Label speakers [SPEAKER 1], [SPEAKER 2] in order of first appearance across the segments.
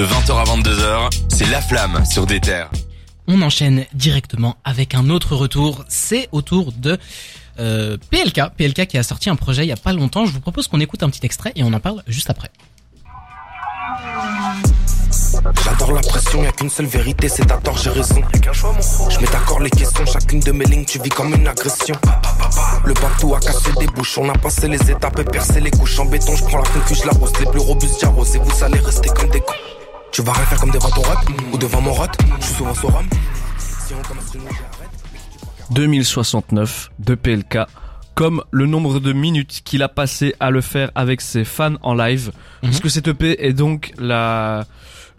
[SPEAKER 1] De 20h à 22h, c'est La Flamme sur des terres.
[SPEAKER 2] On enchaîne directement avec un autre retour. C'est au tour de euh, PLK. PLK qui a sorti un projet il y a pas longtemps. Je vous propose qu'on écoute un petit extrait et on en parle juste après.
[SPEAKER 3] J'adore la pression, y'a qu'une seule vérité, c'est ta tort, j'ai raison. Je mets d'accord les questions, chacune de mes lignes, tu vis comme une agression. Le bateau a cassé des bouches, on a passé les étapes et percé les couches en béton. Je prends la concu, je la rose, les plus robustes j'arrose et vous allez rester comme des cons. Tu vas rien faire comme devant ton rap ou devant mon rot, je suis souvent sur rhum. Si on commence une j'arrête.
[SPEAKER 4] 2069 de PLK comme le nombre de minutes qu'il a passé à le faire avec ses fans en live parce que cette EP est donc la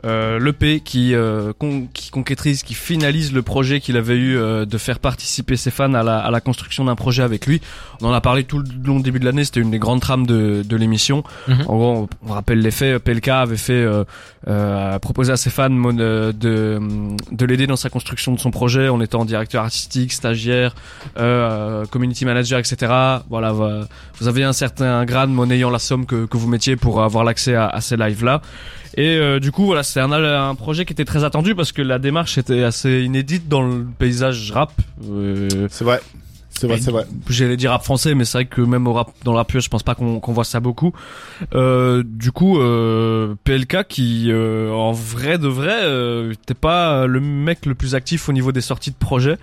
[SPEAKER 4] euh, l'EP qui, euh, con- qui concrétise, qui finalise le projet qu'il avait eu euh, de faire participer ses fans à la, à la construction d'un projet avec lui. On en a parlé tout le long début de l'année, c'était une des grandes trames de, de l'émission.
[SPEAKER 2] Mhm.
[SPEAKER 4] En gros, on, on rappelle les faits, PLK avait fait euh, euh, proposer à ses fans mon- euh, de, de l'aider dans sa construction de son projet en étant directeur artistique, stagiaire, euh, community manager, etc. Voilà, vous avez un certain grade monnayant la somme que, que vous mettiez pour avoir l'accès à, à ces lives-là. Et euh, du coup, voilà, c'est un, un projet qui était très attendu parce que la démarche était assez inédite dans le paysage rap. Euh,
[SPEAKER 5] C'est vrai. C'est vrai, c'est vrai.
[SPEAKER 4] J'allais dire rap français, mais c'est vrai que même au rap, dans le rap je pense pas qu'on voit ça beaucoup. Euh, du coup, euh, PLK qui, euh, en vrai de vrai, euh, était pas le mec le plus actif au niveau des sorties de projets.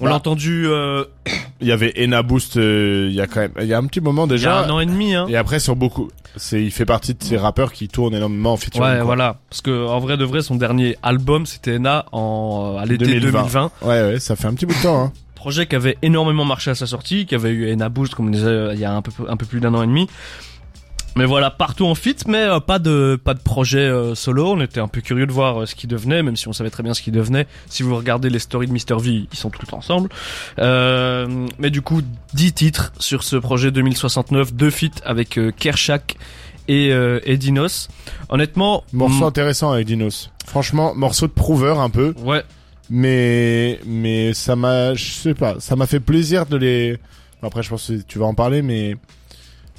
[SPEAKER 4] On
[SPEAKER 5] Bah.
[SPEAKER 4] l'a entendu euh,
[SPEAKER 5] Il y avait Ena Boost, euh, il y a quand même, il y a un petit moment
[SPEAKER 4] il y a
[SPEAKER 5] déjà.
[SPEAKER 4] un an et demi. Hein.
[SPEAKER 5] Et après sur beaucoup, c'est, il fait partie de ces rappeurs qui tournent énormément en featuring.
[SPEAKER 4] Ouais,
[SPEAKER 5] quoi.
[SPEAKER 4] voilà. Parce que en vrai de vrai, son dernier album, c'était Ena en à l'été
[SPEAKER 5] 2020.
[SPEAKER 4] 2020.
[SPEAKER 5] Ouais, ouais, ça fait un petit bout de temps. Hein.
[SPEAKER 4] projet qui avait énormément marché à sa sortie, qui avait eu Ena Boost, comme on disait, euh, il y a un peu, un peu plus d'un an et demi. Mais voilà, partout en fit, mais euh, pas de pas de projet euh, solo. On était un peu curieux de voir euh, ce qui devenait, même si on savait très bien ce qui devenait. Si vous regardez les stories de Mr V, ils sont tous ensemble. Euh, mais du coup, 10 titres sur ce projet 2069, deux feats avec Kershak et, et Dinos. Honnêtement,
[SPEAKER 5] Morceau intéressant avec Dinos. Franchement, morceau de prouveur un peu,
[SPEAKER 4] ouais,
[SPEAKER 5] mais mais ça m'a, je sais pas, ça m'a fait plaisir de les. Après, je pense que tu vas en parler, mais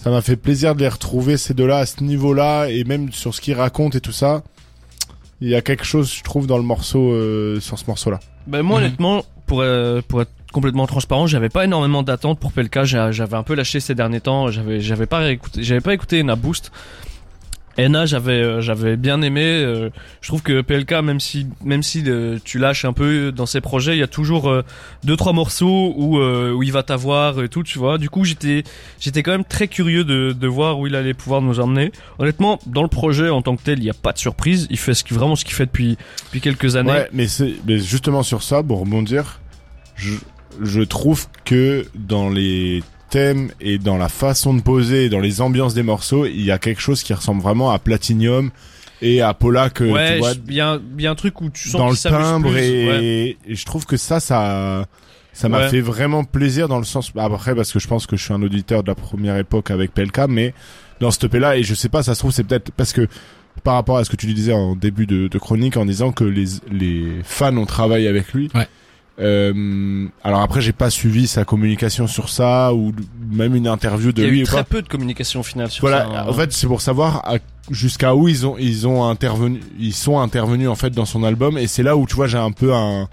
[SPEAKER 5] ça m'a fait plaisir de les retrouver ces deux-là à ce niveau-là et même sur ce qu'ils racontent et tout ça. Il y a quelque chose, je trouve, dans le morceau, euh, sur ce morceau-là.
[SPEAKER 4] Ben moi
[SPEAKER 2] Mhm.
[SPEAKER 4] honnêtement, pour euh, pour être complètement transparent, j'avais pas énormément d'attentes pour Pelka. J'a- J'avais un peu lâché ces derniers temps. J'avais j'avais pas écouté, j'avais pas écouté Ena Boost. Ena, j'avais euh, j'avais bien aimé. euh, je trouve que PLK, même si même si euh, tu lâches un peu dans ses projets, il y a toujours deux trois morceaux où où il va t'avoir et tout, tu vois. Du coup, j'étais j'étais quand même très curieux de de voir où il allait pouvoir nous emmener. Honnêtement, dans le projet en tant que tel, il y a pas de surprise. Il fait ce qui vraiment ce qu'il fait depuis depuis quelques années.
[SPEAKER 5] Ouais, mais c'est mais justement sur ça, pour rebondir, je, je trouve que dans les et dans la façon de poser et dans les ambiances des morceaux, il y a quelque chose qui ressemble vraiment à Platinum et à Polak,
[SPEAKER 4] Ouais,
[SPEAKER 5] tu vois,
[SPEAKER 4] je- il y, a un- y a un truc où tu sens
[SPEAKER 5] dans le timbre
[SPEAKER 4] plus,
[SPEAKER 5] et,
[SPEAKER 4] ouais.
[SPEAKER 5] et je trouve que ça, ça, ça m'a
[SPEAKER 4] Ouais.
[SPEAKER 5] fait vraiment plaisir dans le sens, bah, après parce que je pense que je suis un auditeur de la première époque avec PLK, mais dans ce là et je sais pas, ça se trouve c'est peut-être parce que par rapport à ce que tu disais en début de, de chronique en disant que les, les fans ont travaillé avec lui.
[SPEAKER 2] Ouais.
[SPEAKER 5] Euh, alors après j'ai pas suivi sa communication sur ça ou même une interview de
[SPEAKER 4] Il y a
[SPEAKER 5] lui
[SPEAKER 4] eu très peu de communication au final sur
[SPEAKER 5] Voilà,
[SPEAKER 4] ça. hein.
[SPEAKER 5] en fait, c'est pour savoir jusqu'à où ils ont ils ont intervenu, ils sont intervenus en fait dans son album et c'est là où tu vois j'ai un peu un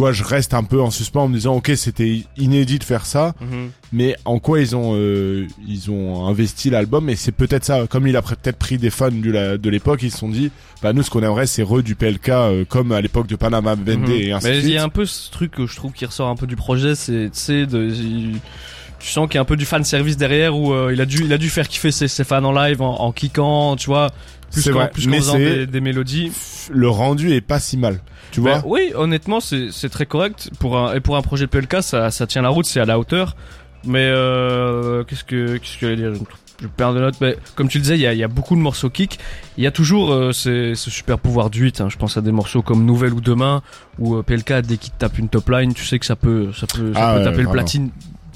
[SPEAKER 5] vois, je reste un peu en suspens en me disant OK, c'était inédit de faire ça,
[SPEAKER 4] Mhm.
[SPEAKER 5] mais en quoi ils ont euh, ils ont investi l'album et c'est peut-être ça comme il a peut-être pris des fans du la- de l'époque, ils se sont dit bah nous ce qu'on aimerait c'est re du PLK euh, comme à l'époque de Panama Vendé
[SPEAKER 4] Mhm.
[SPEAKER 5] et ainsi de
[SPEAKER 4] Mais il
[SPEAKER 5] suite.
[SPEAKER 4] y a un peu ce truc que je trouve qui ressort un peu du projet, c'est tu sais de il- tu sens qu'il y a un peu du fan service derrière où euh, il a dû il a dû faire kiffer ses, ses fans en live en, en kickant, tu vois, plus qu'en faisant des mélodies.
[SPEAKER 5] Le rendu est pas si mal. Tu
[SPEAKER 4] Ben, oui, honnêtement, c'est c'est très correct pour un et pour un projet PLK, ça ça tient la route, c'est à la hauteur. Mais euh, qu'est-ce que qu'est-ce que j'allais dire? Je perds de notes, mais comme tu le disais, il y a, il y a beaucoup de morceaux kick. Il y a toujours euh, ce super pouvoir du 8. Hein. Je pense à des morceaux comme Nouvelle ou Demain, où euh, PLK, dès qu'il tape une top line, tu sais que ça peut, ça peut, ça
[SPEAKER 5] Ah
[SPEAKER 4] peut
[SPEAKER 5] ouais,
[SPEAKER 4] taper le
[SPEAKER 5] vraiment.
[SPEAKER 4] platine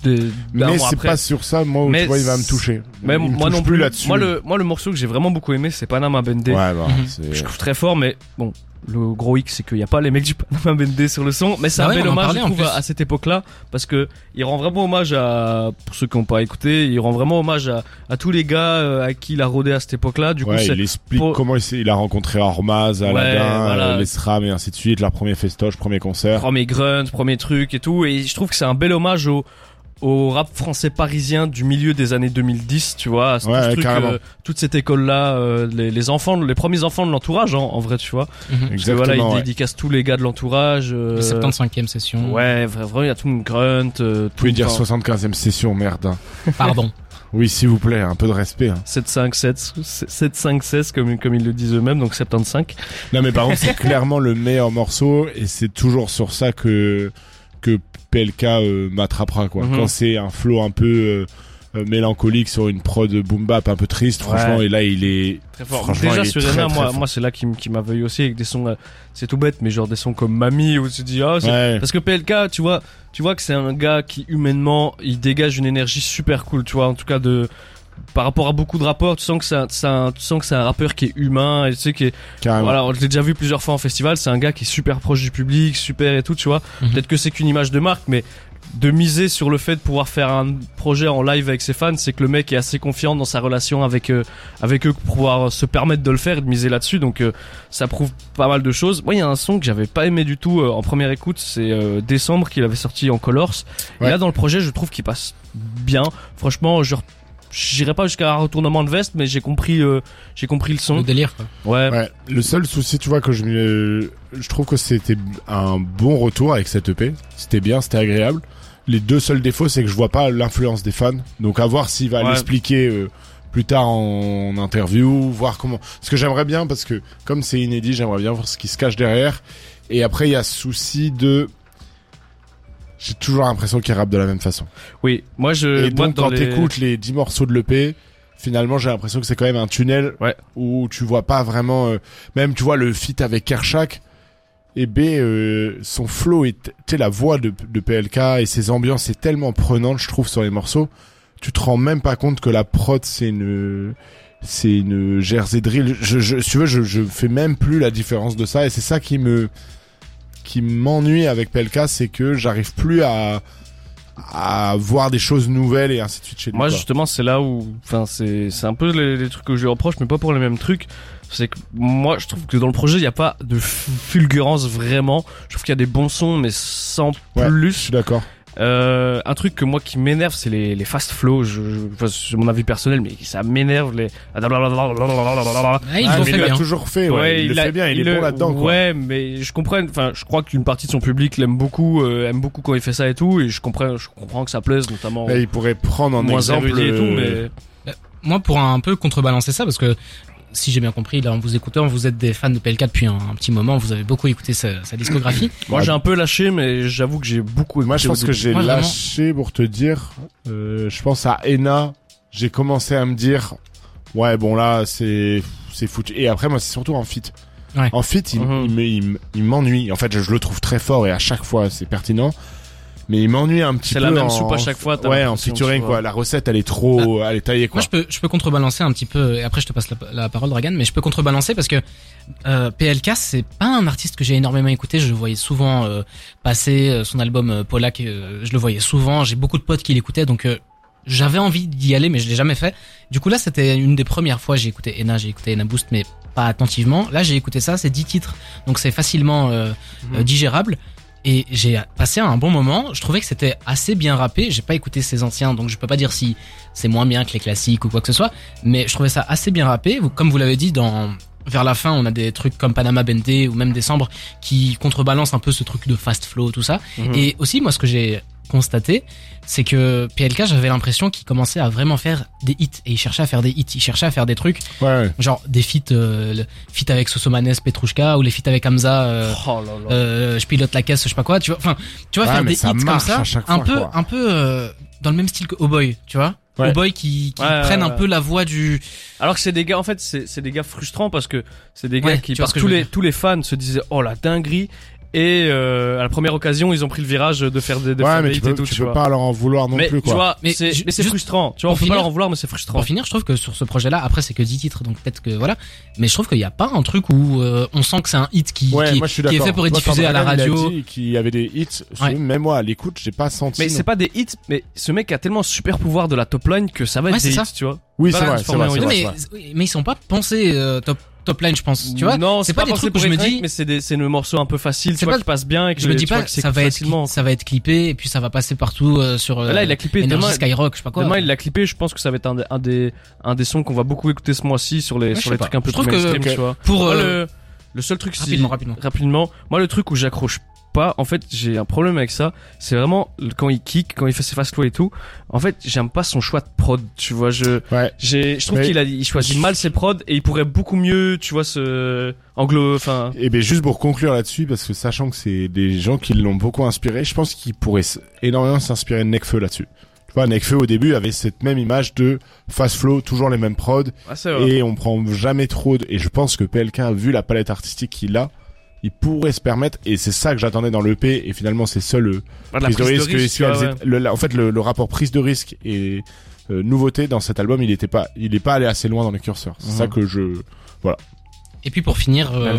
[SPEAKER 4] d'un
[SPEAKER 5] mais c'est pas sur ça moi où
[SPEAKER 4] Mais
[SPEAKER 5] tu vois il va me toucher.
[SPEAKER 4] Mais
[SPEAKER 5] Il
[SPEAKER 4] moi
[SPEAKER 5] touche
[SPEAKER 4] non plus.
[SPEAKER 5] là-dessus.
[SPEAKER 4] Moi le, moi le morceau que j'ai vraiment beaucoup aimé, c'est Panama Bendé.
[SPEAKER 5] Ouais, bah,
[SPEAKER 2] Mhm.
[SPEAKER 5] c'est-
[SPEAKER 4] Je trouve très fort, mais bon, le gros X, c'est qu'il n'y a pas les mecs du Panama Bendé sur le son, mais c'est
[SPEAKER 2] Ah
[SPEAKER 4] un
[SPEAKER 2] ouais,
[SPEAKER 4] bel hommage, je trouve, à, à cette époque-là, parce que il rend vraiment hommage à, pour ceux qui n'ont pas écouté, il rend vraiment hommage à, à tous les gars euh, à qui il a rodé à cette époque-là. Du coup,
[SPEAKER 5] ouais,
[SPEAKER 4] c'est
[SPEAKER 5] il explique
[SPEAKER 4] pour-
[SPEAKER 5] comment il, s'est- il a rencontré Ormaz, Aladdin,
[SPEAKER 4] voilà.
[SPEAKER 5] euh, les SRAM et ainsi de suite, leur premier festoche, premier concert.
[SPEAKER 4] premier grunt, premier truc et tout, et je trouve que c'est un bel hommage au au rap français parisien du milieu des années 2010, tu vois,
[SPEAKER 5] Ouais,
[SPEAKER 4] tout ce truc,
[SPEAKER 5] carrément.
[SPEAKER 4] euh, toute cette école-là, euh, les, les enfants, les premiers enfants de l'entourage, hein, en vrai, tu vois.
[SPEAKER 2] Mhm.
[SPEAKER 4] Parce que voilà, il
[SPEAKER 5] ouais.
[SPEAKER 4] dédicace tous les gars de l'entourage. euh,
[SPEAKER 2] Le 75e session.
[SPEAKER 4] Ouais, vra- vraiment, il y a tout le grunt. Euh,
[SPEAKER 5] Vous pouvez
[SPEAKER 4] tout,
[SPEAKER 5] dire
[SPEAKER 4] enfin,
[SPEAKER 5] 75e session, merde. hein.
[SPEAKER 2] Pardon.
[SPEAKER 5] Oui, s'il vous plaît, un peu de respect. hein.
[SPEAKER 4] 7, 5, 7, 7, 5, 16, comme, comme ils le disent eux-mêmes, donc 75.
[SPEAKER 5] Non, mais par contre, c'est clairement le meilleur morceau et c'est toujours sur ça que que PLK euh, m'attrapera quoi.
[SPEAKER 4] Mhm.
[SPEAKER 5] Quand c'est un flow un peu euh, euh, mélancolique sur une prod boom bap un peu triste,
[SPEAKER 4] Ouais.
[SPEAKER 5] franchement, et là il est
[SPEAKER 4] Très fort.
[SPEAKER 5] Franchement,
[SPEAKER 4] Déjà sur moi,
[SPEAKER 5] fort.
[SPEAKER 4] moi c'est là qui, qui m'a veillé aussi avec des sons, c'est tout bête, mais genre des sons comme Mamie où tu te dis ah
[SPEAKER 5] ouais.
[SPEAKER 4] Parce que PLK, tu vois, tu vois que c'est un gars qui humainement, il dégage une énergie super cool, tu vois, en tout cas de par rapport à beaucoup de rappeurs, tu sens que c'est un, un- tu sens que c'est un rappeur qui est humain et tu sais qui est
[SPEAKER 5] carrément.
[SPEAKER 4] voilà, je l'ai déjà vu plusieurs fois en festival, c'est un gars qui est super proche du public, super et tout, tu vois.
[SPEAKER 2] Mhm.
[SPEAKER 4] Peut-être que c'est qu'une image de marque mais de miser sur le fait de pouvoir faire un projet en live avec ses fans, c'est que le mec est assez confiant dans sa relation avec euh, avec eux pour pouvoir se permettre de le faire et de miser là-dessus. Donc euh, ça prouve pas mal de choses. Moi, il y a un son que j'avais pas aimé du tout euh, en première écoute, c'est euh, Décembre qu'il avait sorti en Colors. Et là dans le projet, je trouve qu'il passe bien. Franchement, je j'irai pas jusqu'à un retournement de veste, mais j'ai compris euh, j'ai compris le
[SPEAKER 2] Le
[SPEAKER 4] son.
[SPEAKER 2] délire, quoi.
[SPEAKER 4] Ouais.
[SPEAKER 5] Ouais, le seul souci, tu vois, que je me, je trouve que c'était un bon retour avec cette EP. C'était bien, c'était agréable. Les deux seuls défauts, c'est que je vois pas l'influence des fans. Donc à voir s'il va
[SPEAKER 4] Ouais.
[SPEAKER 5] l'expliquer euh, plus tard en interview, voir comment. Ce que j'aimerais bien, parce que comme c'est inédit, j'aimerais bien voir ce qui se cache derrière. Et après, il y a ce souci de. J'ai toujours l'impression qu'il rappe de la même façon.
[SPEAKER 4] Oui, moi je
[SPEAKER 5] Et donc quand
[SPEAKER 4] les-
[SPEAKER 5] t'écoutes les 10 morceaux de l'EP, finalement j'ai l'impression que c'est quand même un tunnel
[SPEAKER 4] Ouais.
[SPEAKER 5] où tu vois pas vraiment euh, même tu vois le feat avec Kershak et B euh, son flow et la voix de, de PLK et ses ambiances est tellement prenante je trouve sur les morceaux tu te rends même pas compte que la prod c'est une c'est une Jersey drill je, je si tu veux je, je fais même plus la différence de ça et c'est ça qui me qui m'ennuie avec PLK c'est que j'arrive plus à à voir des choses nouvelles et ainsi de suite chez
[SPEAKER 4] Moi justement c'est là où enfin c'est c'est un peu les, les trucs que je lui reproche mais pas pour les mêmes trucs. C'est que moi je trouve que dans le projet il n'y a pas de fulgurance vraiment. Je trouve qu'il y a des bons sons mais sans
[SPEAKER 5] Ouais. je
[SPEAKER 4] plus.
[SPEAKER 5] suis d'accord
[SPEAKER 4] Euh, un truc que moi qui m'énerve c'est les, les fast flow. Je, je, enfin, c'est mon avis personnel mais ça m'énerve les.
[SPEAKER 2] Ah, ils
[SPEAKER 5] Ah,
[SPEAKER 2] l'ont
[SPEAKER 5] mais
[SPEAKER 2] fait
[SPEAKER 5] il l'a
[SPEAKER 2] bien.
[SPEAKER 5] toujours fait ouais, il, le
[SPEAKER 4] a-
[SPEAKER 5] fait bien il, est
[SPEAKER 4] le-
[SPEAKER 5] bon là-dedans quoi
[SPEAKER 4] Ouais, mais je comprends. Enfin, je crois qu'une partie de son public l'aime beaucoup, euh, aime beaucoup quand il fait ça et tout, et je comprends, je comprends que ça plaise, notamment
[SPEAKER 5] Mais il pourrait prendre en
[SPEAKER 4] moins
[SPEAKER 5] exemple
[SPEAKER 4] et tout,
[SPEAKER 5] euh,
[SPEAKER 4] mais
[SPEAKER 2] Moi, pour un peu contrebalancer ça, parce que si j'ai bien compris, là, en vous écoutant, vous êtes des fans de PLK depuis un, un petit moment, vous avez beaucoup écouté sa, sa discographie.
[SPEAKER 4] moi
[SPEAKER 5] Ouais.
[SPEAKER 4] j'ai un peu lâché, mais j'avoue que j'ai beaucoup.
[SPEAKER 5] moi je pense que j'ai
[SPEAKER 2] vraiment.
[SPEAKER 5] lâché pour te dire euh, je pense à Ena j'ai commencé à me dire ouais bon là c'est c'est foutu et après moi c'est surtout en fit
[SPEAKER 2] Ouais.
[SPEAKER 5] en fit il,
[SPEAKER 4] Mhm.
[SPEAKER 5] il me- il me- il m'ennuie en fait je, je le trouve très fort et à chaque fois c'est pertinent mais il m'ennuie un petit
[SPEAKER 4] C'est
[SPEAKER 5] peu
[SPEAKER 4] la même
[SPEAKER 5] en-
[SPEAKER 4] soupe à chaque fois,
[SPEAKER 5] ouais en featuring quoi la recette elle est trop elle est taillée quoi
[SPEAKER 2] Moi, je peux, je peux contrebalancer un petit peu, et après, je te passe la, la parole, Dragan, mais je peux contrebalancer parce que euh, PLK, c'est pas un artiste que j'ai énormément écouté. Je le voyais souvent euh, passer euh, son album euh, Polak, euh, je le voyais souvent. J'ai beaucoup de potes qui l'écoutaient, donc euh, j'avais envie d'y aller, mais je l'ai jamais fait. Du coup, là, c'était une des premières fois. J'ai écouté Ena, j'ai écouté Ena Boost, mais pas attentivement. Là, j'ai écouté ça, c'est 10 titres, donc c'est facilement euh,
[SPEAKER 4] Mhm.
[SPEAKER 2] euh, digérable. Et j'ai passé un bon moment. Je trouvais que c'était assez bien rappé. J'ai pas écouté ses anciens, donc je peux pas dire si c'est moins bien que les classiques ou quoi que ce soit. Mais je trouvais ça assez bien rappé. Comme vous l'avez dit, dans vers la fin, on a des trucs comme Panama Bendé ou même Décembre qui contrebalancent un peu ce truc de fast flow, tout ça.
[SPEAKER 4] Mhm.
[SPEAKER 2] Et aussi, moi, ce que j'ai constaté, c'est que PLK, j'avais l'impression qu'il commençait à vraiment faire des hits. Et il cherchait à faire des hits. Il cherchait à faire des trucs,
[SPEAKER 5] ouais,
[SPEAKER 2] genre des feats, euh, feat avec Sosomanes, Petrushka, ou les feats avec Hamza, euh,
[SPEAKER 4] Oh là là.
[SPEAKER 2] euh, je pilote la caisse, je sais pas quoi, tu vois. Enfin, tu vois,
[SPEAKER 5] Ouais,
[SPEAKER 2] faire des hits comme ça, un
[SPEAKER 5] fois,
[SPEAKER 2] peu,
[SPEAKER 5] quoi.
[SPEAKER 2] un peu euh, dans le même style que Oh Boy, tu vois.
[SPEAKER 5] Ouais.
[SPEAKER 2] Oh Boy qui, qui
[SPEAKER 4] Ouais, ouais,
[SPEAKER 2] prennent un peu la voix du.
[SPEAKER 4] Alors que c'est des gars, en fait, c'est des gars frustrants parce que c'est des gars qui,
[SPEAKER 2] tu vois
[SPEAKER 4] par
[SPEAKER 2] ce que
[SPEAKER 4] tous les tous les fans se disaient oh la dinguerie. Et euh, à la première occasion ils ont pris le virage de faire des, de
[SPEAKER 5] ouais,
[SPEAKER 4] faire
[SPEAKER 5] mais
[SPEAKER 4] des
[SPEAKER 5] tu
[SPEAKER 4] hits
[SPEAKER 5] peux,
[SPEAKER 4] et tout,
[SPEAKER 5] tu
[SPEAKER 4] tu
[SPEAKER 5] peux
[SPEAKER 4] vois.
[SPEAKER 5] pas leur en vouloir non
[SPEAKER 4] mais
[SPEAKER 5] plus,
[SPEAKER 4] tu
[SPEAKER 5] quoi.
[SPEAKER 4] vois,
[SPEAKER 2] Mais
[SPEAKER 4] c'est frustrant. Tu vois, on
[SPEAKER 2] pour
[SPEAKER 4] peut pas
[SPEAKER 2] finir-
[SPEAKER 4] leur en vouloir, mais c'est frustrant.
[SPEAKER 2] Pour finir, je trouve que sur ce projet-là, après c'est que 10 titres, donc peut-être que voilà. Mais je trouve qu'il n'y a pas un truc où euh, on sent que c'est un hit qui,
[SPEAKER 5] Ouais,
[SPEAKER 2] qui,
[SPEAKER 5] moi
[SPEAKER 2] qui est fait pour être diffusé à la radio.
[SPEAKER 5] qu'il y avait des hits.
[SPEAKER 2] Ouais.
[SPEAKER 5] Même moi, à l'écoute, j'ai pas senti.
[SPEAKER 4] Mais c'est pas des hits, mais ce mec a tellement super pouvoir de la top line que ça va être des
[SPEAKER 2] ça.
[SPEAKER 4] hits, tu vois.
[SPEAKER 5] Oui, c'est vrai,
[SPEAKER 2] mais, ils sont pas pensés euh, top top line, je pense. Tu vois
[SPEAKER 4] non,
[SPEAKER 2] c'est pas, des
[SPEAKER 4] pensé
[SPEAKER 2] trucs où je me dis.
[SPEAKER 4] mais c'est des, c'est le morceau un peu facile, tu
[SPEAKER 2] C'est
[SPEAKER 4] vois,
[SPEAKER 2] pas-
[SPEAKER 4] qui passe bien et que
[SPEAKER 2] Je me dis pas
[SPEAKER 4] que
[SPEAKER 2] ça va être
[SPEAKER 4] facilement.
[SPEAKER 2] ça va être clippé et puis ça va passer partout euh, sur euh,
[SPEAKER 4] Là, il a clippé
[SPEAKER 2] Energy
[SPEAKER 4] demain.
[SPEAKER 2] Skyrock, je sais pas quoi.
[SPEAKER 4] Demain, il l'a clippé. Je pense que ça va être un, des- un des un des sons qu'on va beaucoup écouter ce mois-ci sur les
[SPEAKER 2] Ouais,
[SPEAKER 4] sur les
[SPEAKER 2] pas.
[SPEAKER 4] trucs un peu
[SPEAKER 2] Je trouve que-
[SPEAKER 4] tu vois.
[SPEAKER 2] pour euh,
[SPEAKER 4] le le seul truc,
[SPEAKER 2] rapidement, rapidement.
[SPEAKER 4] rapidement. Moi, le truc où j'accroche pas, en fait, j'ai un problème avec ça. C'est vraiment quand il kick, quand il fait ses fast flow et tout. En fait, j'aime pas son choix de prod. Tu vois, je
[SPEAKER 5] Ouais.
[SPEAKER 4] j'ai je trouve qu'il a il choisit mal ses prods et il pourrait beaucoup mieux, tu vois, ce anglo. Enfin,
[SPEAKER 5] Et ben juste pour conclure là-dessus, parce que sachant que c'est des gens qui l'ont beaucoup inspiré, je pense qu'ils pourraient s- énormément s'inspirer de Nekfeu là-dessus. Tu vois, Nekfeu au début avait cette même image de fast flow, toujours les mêmes prods,
[SPEAKER 4] ah,
[SPEAKER 5] et on prend jamais trop de... Et je pense que PLK, vu la palette artistique qu'il a, il pourrait se permettre, et c'est ça que j'attendais dans l'EP, et finalement c'est seul le
[SPEAKER 4] Ah,
[SPEAKER 5] prise de risque.
[SPEAKER 4] de risque,
[SPEAKER 5] ici,
[SPEAKER 4] ouais,
[SPEAKER 5] elles
[SPEAKER 4] ouais.
[SPEAKER 5] étaient- le- la- en fait, le, le rapport prise de risque et euh, nouveauté dans cet album, il était pas, il est pas allé assez loin dans les curseurs. C'est
[SPEAKER 4] Mhm.
[SPEAKER 5] ça que je...
[SPEAKER 2] Et puis pour finir, euh,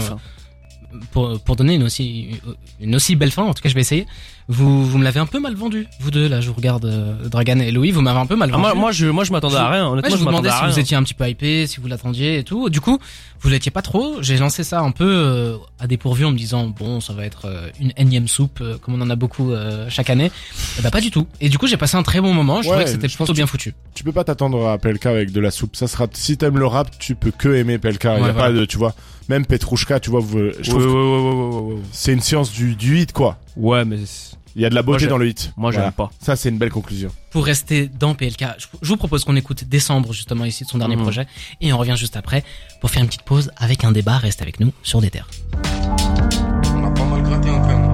[SPEAKER 2] pour, pour donner une aussi, une aussi belle fin, en tout cas je vais essayer, vous, vous me l'avez un peu mal vendu, vous deux, là je vous regarde, euh, Dragan et Louis, vous m'avez un peu mal
[SPEAKER 4] Ah,
[SPEAKER 2] vendu.
[SPEAKER 4] moi, moi, je, moi, je m'attendais à rien.
[SPEAKER 2] Ouais,
[SPEAKER 4] Honnêtement,
[SPEAKER 2] je
[SPEAKER 4] je,
[SPEAKER 2] vous demandais si
[SPEAKER 4] rien.
[SPEAKER 2] vous étiez un petit peu hypé, si vous l'attendiez et tout. Du coup, vous l'étiez pas trop. J'ai lancé ça un peu euh, à dépourvu en me disant bon, ça va être euh, une énième soupe euh, comme on en a beaucoup euh, chaque année. Et bah pas du tout. Et du coup, j'ai passé un très bon moment. Je
[SPEAKER 5] Ouais,
[SPEAKER 2] trouvais que c'était
[SPEAKER 5] je pense
[SPEAKER 2] plutôt
[SPEAKER 5] que
[SPEAKER 2] bien foutu.
[SPEAKER 5] tu peux pas t'attendre à PLK avec de la soupe. Ça sera, si t'aimes le rap, tu peux que aimer PLK. Il y a
[SPEAKER 2] Ouais,
[SPEAKER 5] pas de, tu vois, même Petrouchka, tu vois, vous- je
[SPEAKER 4] Ouais,
[SPEAKER 5] trouve
[SPEAKER 4] ouais, ouais, ouais, ouais, ouais, ouais.
[SPEAKER 5] c'est une science du, du hit, quoi.
[SPEAKER 4] Ouais, mais
[SPEAKER 5] Il y a de la
[SPEAKER 4] Moi,
[SPEAKER 5] beauté
[SPEAKER 4] j'aime.
[SPEAKER 5] dans le hit.
[SPEAKER 4] moi, j'aime
[SPEAKER 5] Voilà.
[SPEAKER 4] pas.
[SPEAKER 5] Ça, c'est une belle conclusion.
[SPEAKER 2] Pour rester dans PLK, je vous propose qu'on écoute Décembre justement ici de son dernier
[SPEAKER 4] Mhm.
[SPEAKER 2] projet et on revient juste après pour faire une petite pause avec un débat. Reste avec nous sur des terres.
[SPEAKER 3] On a pas mal gratté en peine.